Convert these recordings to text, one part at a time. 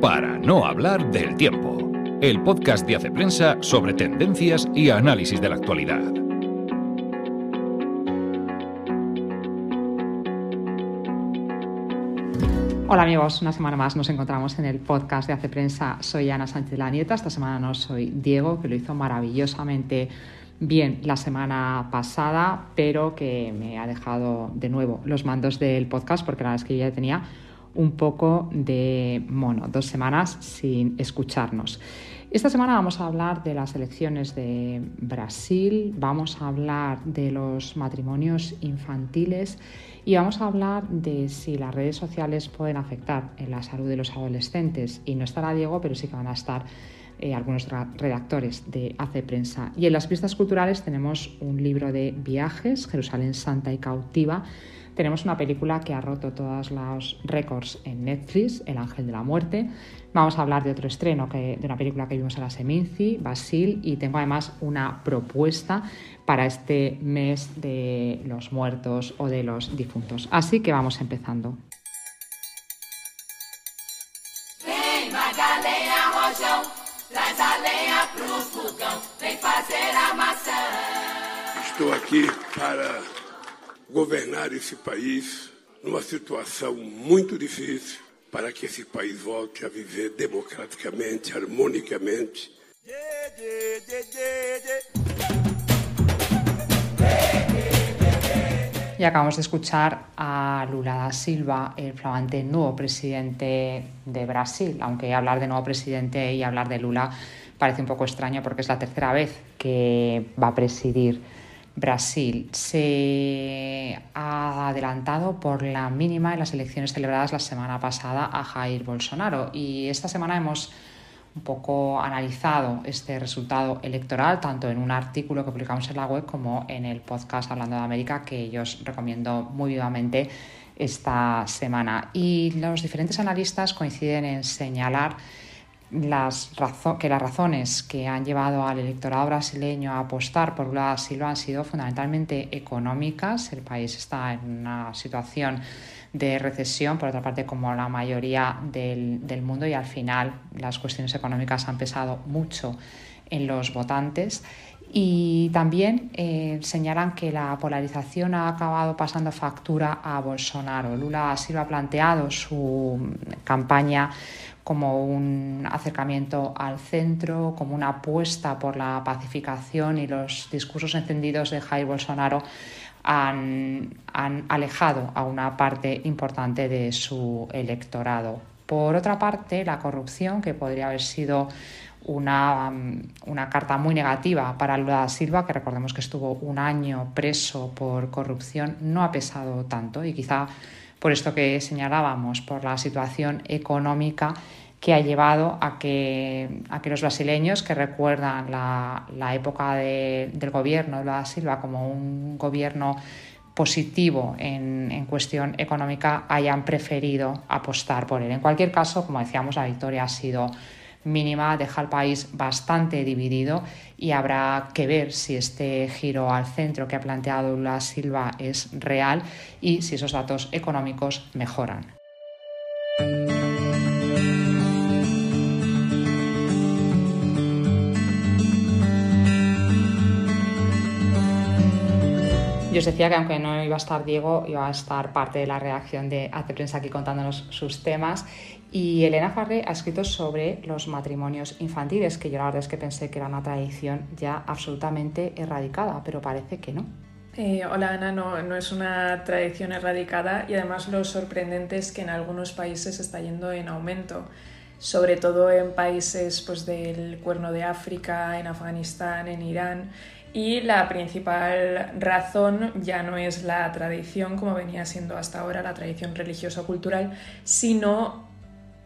para no hablar del tiempo, el podcast de Hace Prensa sobre tendencias y análisis de la actualidad. Hola amigos, una semana más nos encontramos en el podcast de Hace Prensa. Soy Ana Sánchez la Nieta, esta semana no soy Diego, que lo hizo maravillosamente bien la semana pasada, pero que me ha dejado de nuevo los mandos del podcast porque la verdad es que ya tenía un poco de mono, dos semanas sin escucharnos. Esta semana vamos a hablar de las elecciones de Brasil, vamos a hablar de los matrimonios infantiles y vamos a hablar de si las redes sociales pueden afectar en la salud de los adolescentes. Y no estará Diego, pero sí que van a estar eh, algunos redactores de Hace Prensa. Y en las pistas culturales tenemos un libro de viajes, Jerusalén Santa y Cautiva. Tenemos una película que ha roto todos los récords en Netflix, El Ángel de la Muerte. Vamos a hablar de otro estreno, que, de una película que vimos a la Seminci, Basil, y tengo además una propuesta para este mes de los muertos o de los difuntos. Así que vamos empezando. Estou aqui para governar esse país numa situação muito difícil para que esse país volte a viver democraticamente, harmonicamente. Y acabamos de escuchar a Lula da Silva, el flamante nuevo presidente de Brasil, aunque hablar de nuevo presidente y hablar de Lula parece un poco extraño porque es la tercera vez que va a presidir Brasil. Se ha adelantado por la mínima en las elecciones celebradas la semana pasada a Jair Bolsonaro y esta semana hemos un poco analizado este resultado electoral, tanto en un artículo que publicamos en la web como en el podcast Hablando de América, que yo os recomiendo muy vivamente esta semana. Y los diferentes analistas coinciden en señalar las que las razones que han llevado al electorado brasileño a apostar por da Silva han sido fundamentalmente económicas. El país está en una situación de recesión, por otra parte, como la mayoría del, del mundo, y al final las cuestiones económicas han pesado mucho en los votantes. Y también eh, señalan que la polarización ha acabado pasando factura a Bolsonaro. Lula Silva ha planteado su campaña como un acercamiento al centro, como una apuesta por la pacificación y los discursos encendidos de Jair Bolsonaro han, han alejado a una parte importante de su electorado. Por otra parte, la corrupción, que podría haber sido una, una, carta muy negativa para Lula da Silva, que recordemos que estuvo un año preso por corrupción, no ha pesado tanto y quizá por esto que señalábamos, por la situación económica que ha llevado a que, los brasileños que recuerdan la, la época de, del gobierno de da Silva como un gobierno positivo en, cuestión económica hayan preferido apostar por él. En cualquier caso, como decíamos, la victoria ha sido mínima, deja al país bastante dividido y habrá que ver si este giro al centro que ha planteado la Silva es real y si esos datos económicos mejoran. Os decía que aunque no iba a estar Diego, iba a estar parte de la redacción de Hace Prensa aquí contándonos sus temas. Y Elena Farré ha escrito sobre los matrimonios infantiles, que yo la verdad es que pensé que era una tradición ya absolutamente erradicada, pero parece que no. Eh, hola Ana, no, no es una tradición erradicada y además lo sorprendente es que en algunos países está yendo en aumento sobre todo en países pues, del Cuerno de África, en Afganistán, en Irán. Y la principal razón ya no es la tradición, como venía siendo hasta ahora, la tradición religiosa cultural, sino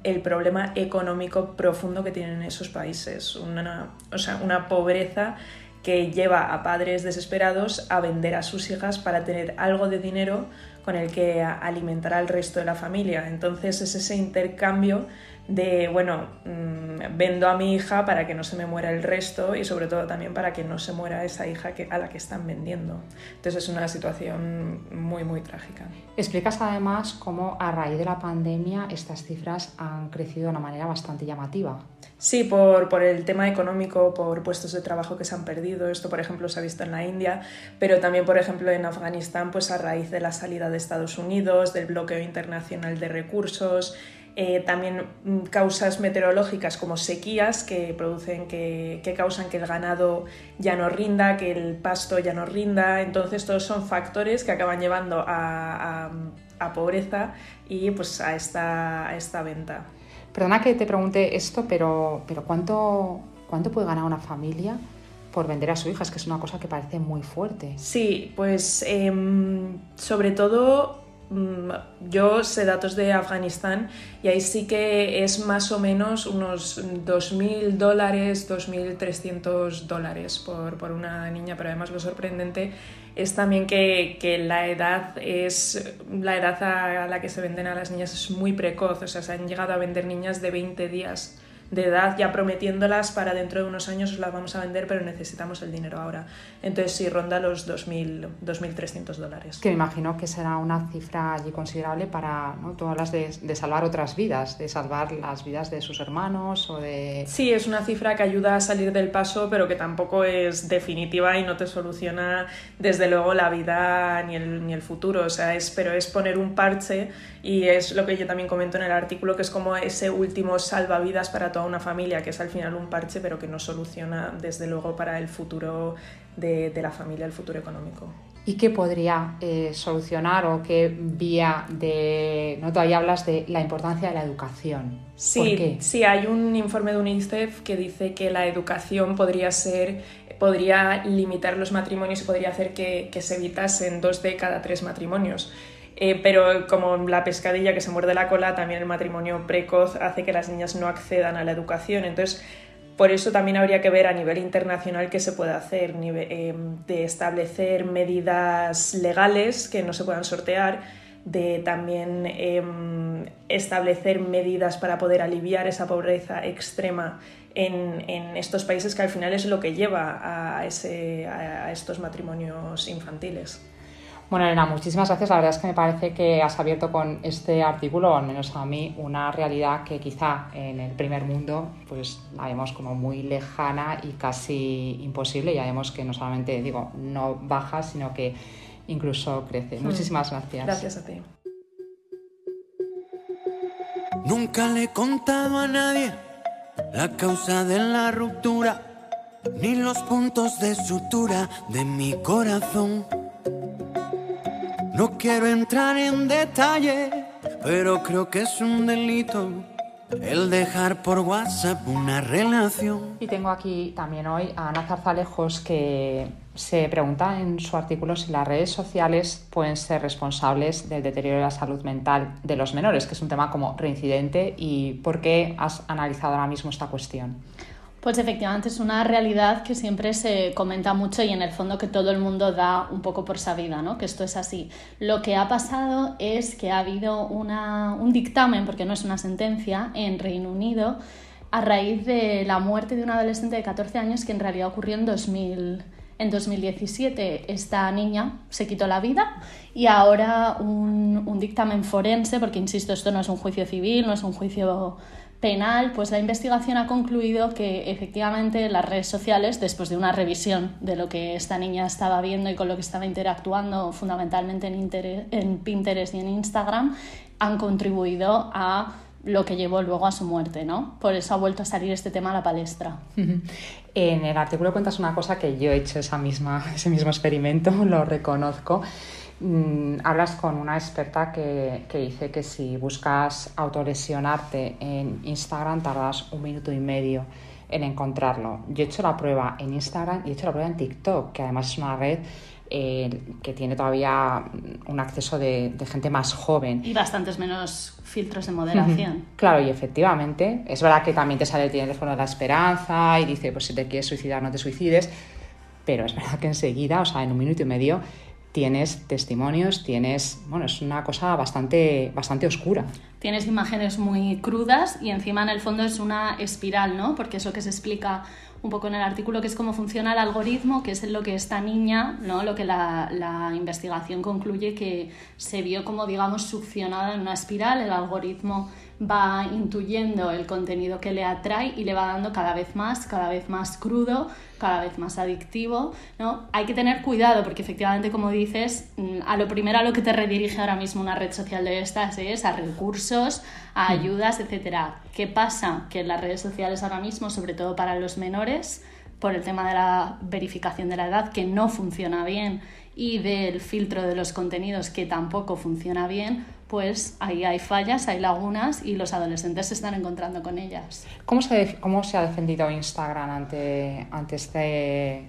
el problema económico profundo que tienen esos países. Una, o sea, una pobreza que lleva a padres desesperados a vender a sus hijas para tener algo de dinero con el que alimentar al resto de la familia. Entonces es ese intercambio de, bueno, mm, vendo a mi hija para que no se me muera el resto y sobre todo también para que no se muera esa hija que, a la que están vendiendo. Entonces es una situación muy, muy trágica. Explicas además cómo a raíz de la pandemia estas cifras han crecido de una manera bastante llamativa. Sí, por, por, el tema económico, por puestos de trabajo que se han perdido. Esto, por ejemplo, se ha visto en la India, pero también, por ejemplo, en Afganistán, pues a raíz de la salida de Estados Unidos, del bloqueo internacional de recursos, eh, también mm, causas meteorológicas como sequías que producen que, que, causan que el ganado ya no rinda, que el pasto ya no rinda. Entonces, todos son factores que acaban llevando a, a, a pobreza y pues a esta, a esta venta. Perdona que te pregunte esto, pero, pero ¿cuánto, ¿cuánto puede ganar una familia por vender a su hija? Es que es una cosa que parece muy fuerte. Sí, pues eh, sobre todo yo sé datos de Afganistán y ahí sí que es más o menos unos 2.000 dólares, 2.300 dólares por, por, una niña, pero además lo sorprendente es también que, que, la edad es la edad a la que se venden a las niñas es muy precoz, o sea, se han llegado a vender niñas de 20 días de edad ya prometiéndolas para dentro de unos años las vamos a vender, pero necesitamos el dinero ahora. Entonces sí, ronda los 2.300 dólares. Que me imagino que será una cifra allí considerable para ¿no? todas las de, de, salvar otras vidas, de salvar las vidas de sus hermanos o de... Sí, es una cifra que ayuda a salir del paso, pero que tampoco es definitiva y no te soluciona desde luego la vida ni el, ni el futuro. O sea, es, pero es poner un parche y es lo que yo también comento en el artículo, que es como ese último salvavidas para toda una familia, que es al final un parche, pero que no soluciona desde luego para el futuro de, de la familia, el futuro económico. ¿Y qué podría eh, solucionar o qué vía de... ¿no? Todavía hablas de la importancia de la educación. Sí, ¿Por qué? sí, hay un informe de UNICEF que dice que la educación podría ser podría limitar los matrimonios y podría hacer que, que se evitasen dos de cada tres matrimonios. Eh, pero como la pescadilla que se muerde la cola, también el matrimonio precoz hace que las niñas no accedan a la educación. Entonces, por eso también habría que ver a nivel internacional qué se puede hacer, eh, de establecer medidas legales que no se puedan sortear, de también eh, establecer medidas para poder aliviar esa pobreza extrema en, en, estos países que al final es lo que lleva a, ese, a estos matrimonios infantiles. Bueno, Elena, muchísimas gracias. La verdad es que me parece que has abierto con este artículo, al menos a mí, una realidad que quizá en el primer mundo pues la vemos como muy lejana y casi imposible. Ya vemos que no solamente, digo, no baja, sino que incluso crece. Hmm. Muchísimas gracias. Gracias a ti. Nunca le he contado a nadie la causa de la ruptura, ni los puntos de sutura de mi corazón. No quiero entrar en detalle, pero creo que es un delito el dejar por WhatsApp una relación. Y tengo aquí también hoy a Ana Zarzalejos que se pregunta en su artículo si las redes sociales pueden ser responsables del deterioro de la salud mental de los menores, que es un tema como reincidente, y por qué has analizado ahora mismo esta cuestión. Pues efectivamente es una realidad que siempre se comenta mucho y en el fondo que todo el mundo da un poco por sabida, ¿no? que esto es así. Lo que ha pasado es que ha habido una, un dictamen, porque no es una sentencia, en Reino Unido a raíz de la muerte de un adolescente de 14 años que en realidad ocurrió en 2000. En 2017 esta niña se quitó la vida y ahora un, un dictamen forense, porque insisto, esto no es un juicio civil, no es un juicio penal, pues la investigación ha concluido que efectivamente las redes sociales, después de una revisión de lo que esta niña estaba viendo y con lo que estaba interactuando fundamentalmente en, Pinterest y en Instagram, han contribuido a lo que llevó luego a su muerte, ¿no? Por eso ha vuelto a salir este tema a la palestra. En el artículo cuentas una cosa que yo he hecho esa misma, ese mismo experimento, lo reconozco, Mm, hablas con una experta que, que, dice que si buscas autolesionarte en Instagram tardas un minuto y medio en encontrarlo. Yo he hecho la prueba en Instagram y he hecho la prueba en TikTok, que además es una red eh, que tiene todavía un acceso de, de, gente más joven. Y bastantes menos filtros de moderación. claro, y efectivamente, es verdad que también te sale el teléfono de la esperanza y dice, pues si te quieres suicidar no te suicides, pero es verdad que enseguida, o sea, en un minuto y medio, tienes testimonios, tienes, bueno, es una cosa bastante, bastante oscura. tienes imágenes muy crudas y encima en el fondo es una espiral, ¿no? Porque es lo que se explica un poco en el artículo, que es cómo funciona el algoritmo, que es lo que esta niña, ¿no? lo que la, la, investigación concluye que se vio como, digamos, succionada en una espiral, el algoritmo va intuyendo el contenido que le atrae y le va dando cada vez más, cada vez más crudo, cada vez más adictivo. ¿no? Hay que tener cuidado porque efectivamente, como dices, mm, a lo primero a lo que te redirige ahora mismo una red social de estas es a recursos, a mm. ayudas, etc. ¿Qué pasa? Que las redes sociales ahora mismo, sobre todo para los menores, por el tema de la verificación de la edad, que no funciona bien, y del filtro de los contenidos, que tampoco funciona bien, pues ahí hay fallas, hay lagunas y los adolescentes se están encontrando con ellas. ¿Cómo se, cómo se ha defendido Instagram ante, ante, este,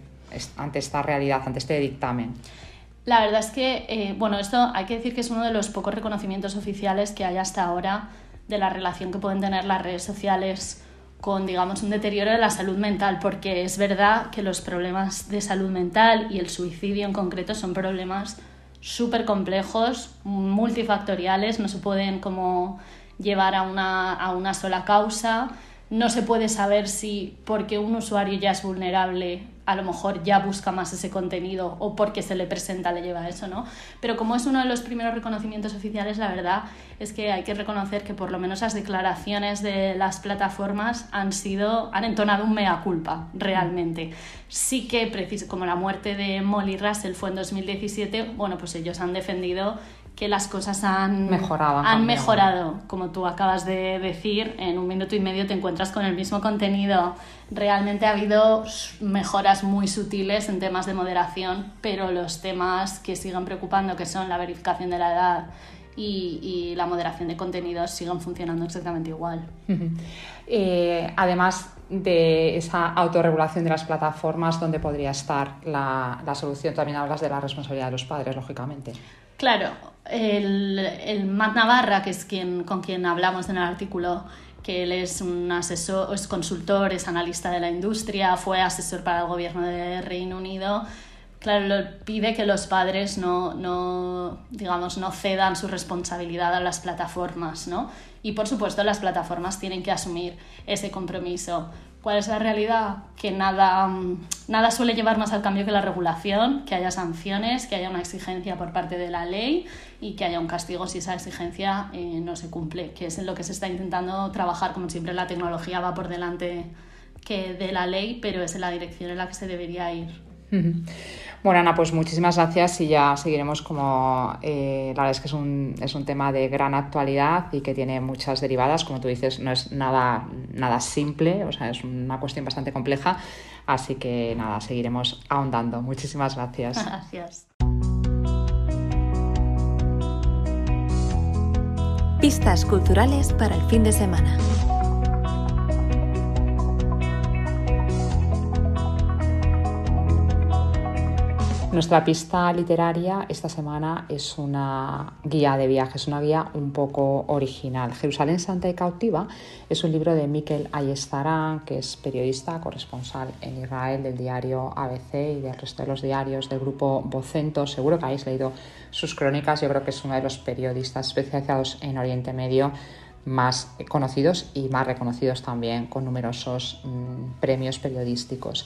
ante esta realidad, ante este dictamen? La verdad es que, eh, bueno, esto hay que decir que es uno de los pocos reconocimientos oficiales que hay hasta ahora de la relación que pueden tener las redes sociales con, digamos, un deterioro de la salud mental, porque es verdad que los problemas de salud mental y el suicidio en concreto son problemas súper complejos, multifactoriales, no se pueden como llevar a una, a una sola causa, no se puede saber si porque un usuario ya es vulnerable a lo mejor ya busca más ese contenido o porque se le presenta le lleva eso, ¿no? Pero como es uno de los primeros reconocimientos oficiales, la verdad es que hay que reconocer que por lo menos las declaraciones de las plataformas han sido, han entonado un mea culpa, realmente. Sí que, como la muerte de Molly Russell fue en 2017, bueno, pues ellos han defendido que las cosas han mejorado. Han mejorado, como tú acabas de decir, en un minuto y medio te encuentras con el mismo contenido. Realmente ha habido mejoras muy sutiles en temas de moderación, pero los temas que siguen preocupando, que son la verificación de la edad y, y la moderación de contenidos, siguen funcionando exactamente igual. Eh, además de esa autorregulación de las plataformas, ¿dónde podría estar la, la solución? También hablas de la responsabilidad de los padres, lógicamente. Claro, el, el Matt Navarra, que es quien, con quien hablamos en el artículo, que él es un asesor, es consultor, es analista de la industria, fue asesor para el gobierno de Reino Unido. Claro, pide que los padres no, no, digamos, no cedan su responsabilidad a las plataformas, ¿no? Y por supuesto las plataformas tienen que asumir ese compromiso. ¿Cuál es la realidad? Que nada, mm, nada suele llevar más al cambio que la regulación, que haya sanciones, que haya una exigencia por parte de la ley y que haya un castigo si esa exigencia eh, no se cumple, que es en lo que se está intentando trabajar. Como siempre, la tecnología va por delante que de la ley, pero es en la dirección en la que se debería ir. Bueno, Ana, pues muchísimas gracias y ya seguiremos como eh, la verdad es que es un, es un tema de gran actualidad y que tiene muchas derivadas, como tú dices, no es nada, nada simple, o sea, es una cuestión bastante compleja, así que nada, seguiremos ahondando. Muchísimas gracias. Gracias. Pistas culturales para el fin de semana. Nuestra pista literaria esta semana es una guía de viajes, una guía un poco original. Jerusalén Santa y Cautiva es un libro de Miquel Ayestarán, que es periodista, corresponsal en Israel del diario ABC y del resto de los diarios del grupo Vocento. Seguro que habéis leído sus crónicas, yo creo que es uno de los periodistas especializados en Oriente Medio más conocidos y más reconocidos también con numerosos mm, premios periodísticos.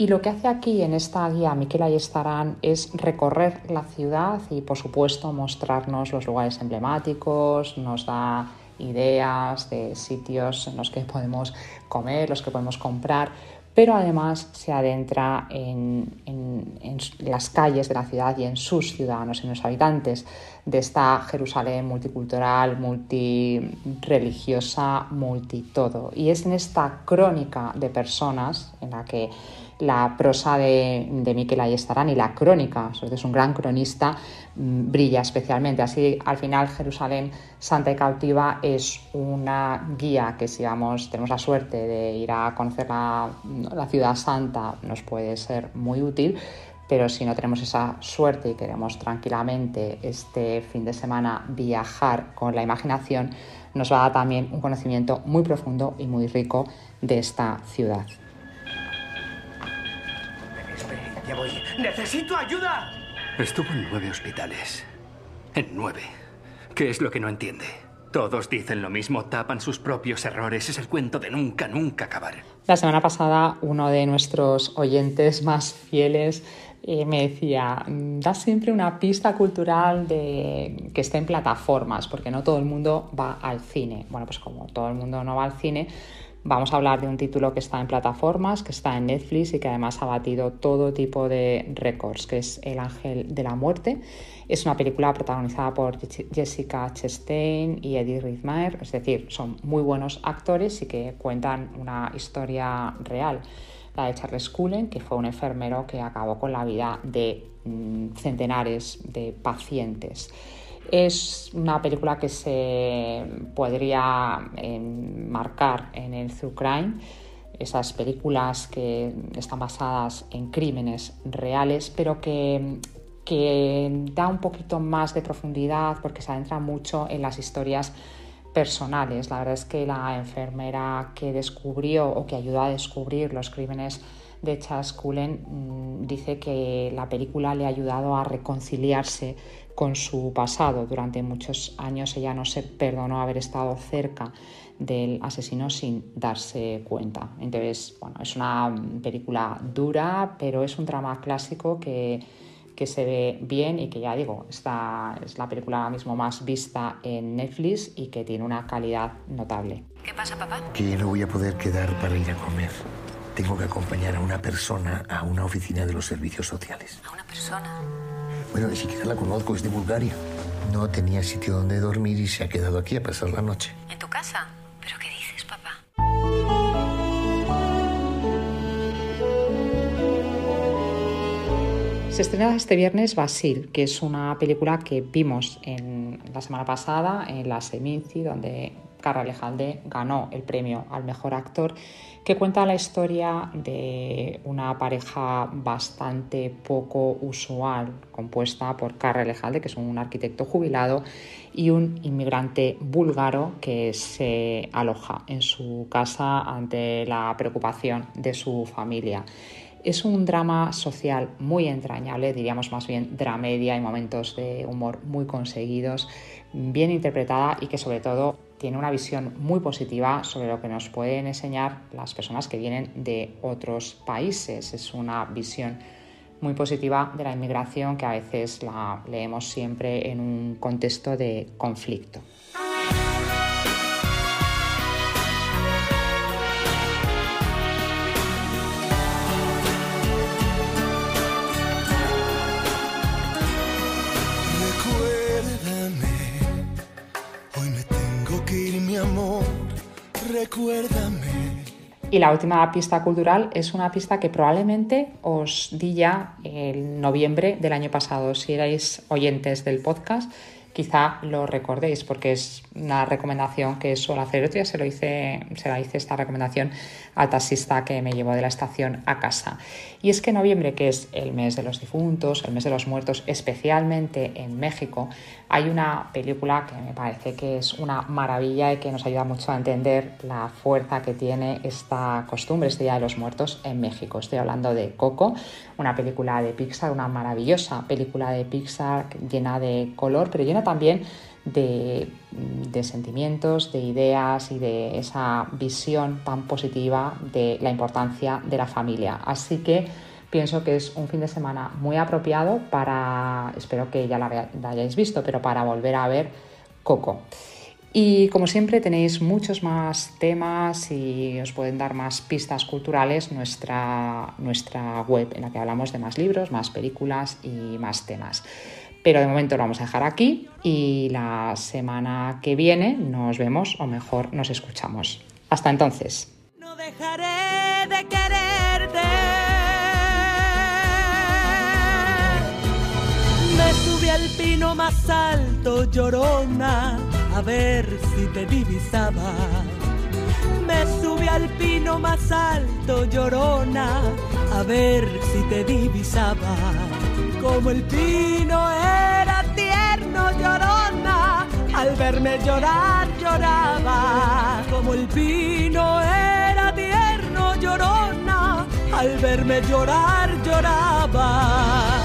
Y lo que hace aquí en esta guía Miquel Ayestarán es recorrer la ciudad y por supuesto mostrarnos los lugares emblemáticos, nos da ideas de sitios en los que podemos comer, los que podemos comprar, pero además se adentra en, en, las calles de la ciudad y en sus ciudadanos, en los habitantes de esta Jerusalén multicultural, multireligiosa, multitodo. Y es en esta crónica de personas en la que la prosa de, de Miquel Ayestarán y la crónica, es un gran cronista, mm, brilla especialmente. Así, al final, Jerusalén Santa y Cautiva es una guía que si vamos, tenemos la suerte de ir a conocer la, la ciudad santa, nos puede ser muy útil, pero si no tenemos esa suerte y queremos tranquilamente este fin de semana viajar con la imaginación, nos va a dar también un conocimiento muy profundo y muy rico de esta ciudad. Ya voy. ¡Necesito ayuda! Estuvo en nueve hospitales. En nueve. ¿Qué es lo que no entiende? Todos dicen lo mismo, tapan sus propios errores. Es el cuento de nunca, nunca acabar. La semana pasada uno de nuestros oyentes más fieles eh, me decía, mm, da siempre una pista cultural de que esté en plataformas, porque no todo el mundo va al cine. Bueno, pues como todo el mundo no va al cine, Vamos a hablar de un título que está en plataformas, que está en Netflix y que además ha batido todo tipo de récords, que es El Ángel de la Muerte. Es una película protagonizada por Jessica Chastain y Eddie Redmayne, es decir, son muy buenos actores y que cuentan una historia real. La de Charles Cullen, que fue un enfermero que acabó con la vida de mm, centenares de pacientes. Es una película que se podría marcar en el True Crime, esas películas que están basadas en crímenes reales, pero que, que da un poquito más de profundidad porque se adentra mucho en las historias personales. La verdad es que la enfermera que descubrió o que ayudó a descubrir los crímenes de Charles Cullen mm, dice que la película le ha ayudado a reconciliarse con su pasado. Durante muchos años ella no se perdonó haber estado cerca del asesino sin darse cuenta. Entonces, bueno, es una película dura, pero es un drama clásico que, que se ve bien y que ya digo, esta es la película ahora mismo más vista en Netflix y que tiene una calidad notable. ¿Qué pasa, papá? Que no voy a poder quedar para ir a comer. Tengo que acompañar a una persona a una oficina de los servicios sociales. ¿A una persona? Bueno, ni siquiera la conozco, es de Bulgaria. No tenía sitio donde dormir y se ha quedado aquí a pasar la noche. ¿En tu casa? ¿Pero qué dices, papá? Se estrena este viernes Basil, que es una película que vimos en la semana pasada en la Seminci, donde Carra Alejalde ganó el premio al mejor actor que cuenta la historia de una pareja bastante poco usual, compuesta por Carra Lejalde, que es un arquitecto jubilado, y un inmigrante búlgaro que se aloja en su casa ante la preocupación de su familia. Es un drama social muy entrañable, diríamos más bien dramedia, y momentos de humor muy conseguidos, bien interpretada y que sobre todo tiene una visión muy positiva sobre lo que nos pueden enseñar las personas que vienen de otros países. Es una visión muy positiva de la inmigración que a veces la leemos siempre en un contexto de conflicto. Recuérdame. Y la última pista cultural es una pista que probablemente os di ya en noviembre del año pasado. Si erais oyentes del podcast, quizá lo recordéis porque es una recomendación que suelo hacer. Otro día se, lo hice, se la hice esta recomendación al taxista que me llevó de la estación a casa. Y es que noviembre, que es el mes de los difuntos, el mes de los muertos, especialmente en México, hay una película que me parece que es una maravilla y que nos ayuda mucho a entender la fuerza que tiene esta costumbre, este Día de los Muertos en México. Estoy hablando de Coco, una película de Pixar, una maravillosa película de Pixar llena de color, pero llena también de, sentimientos, de ideas y de esa visión tan positiva de la importancia de la familia. Así que pienso que es un fin de semana muy apropiado para, espero que ya la, hayáis visto, pero para volver a ver Coco. Y como siempre tenéis muchos más temas y os pueden dar más pistas culturales nuestra, nuestra web en la que hablamos de más libros, más películas y más temas. Pero de momento lo vamos a dejar aquí y la semana que viene nos vemos o mejor nos escuchamos. Hasta entonces. No dejaré de quererte. Me subí al pino más alto, llorona, a ver si te divisaba. Me subí al pino más alto, llorona, a ver si te divisaba como el pino era tierno llorona, al verme llorar lloraba, como el pino era tierno llorona, al verme llorar lloraba.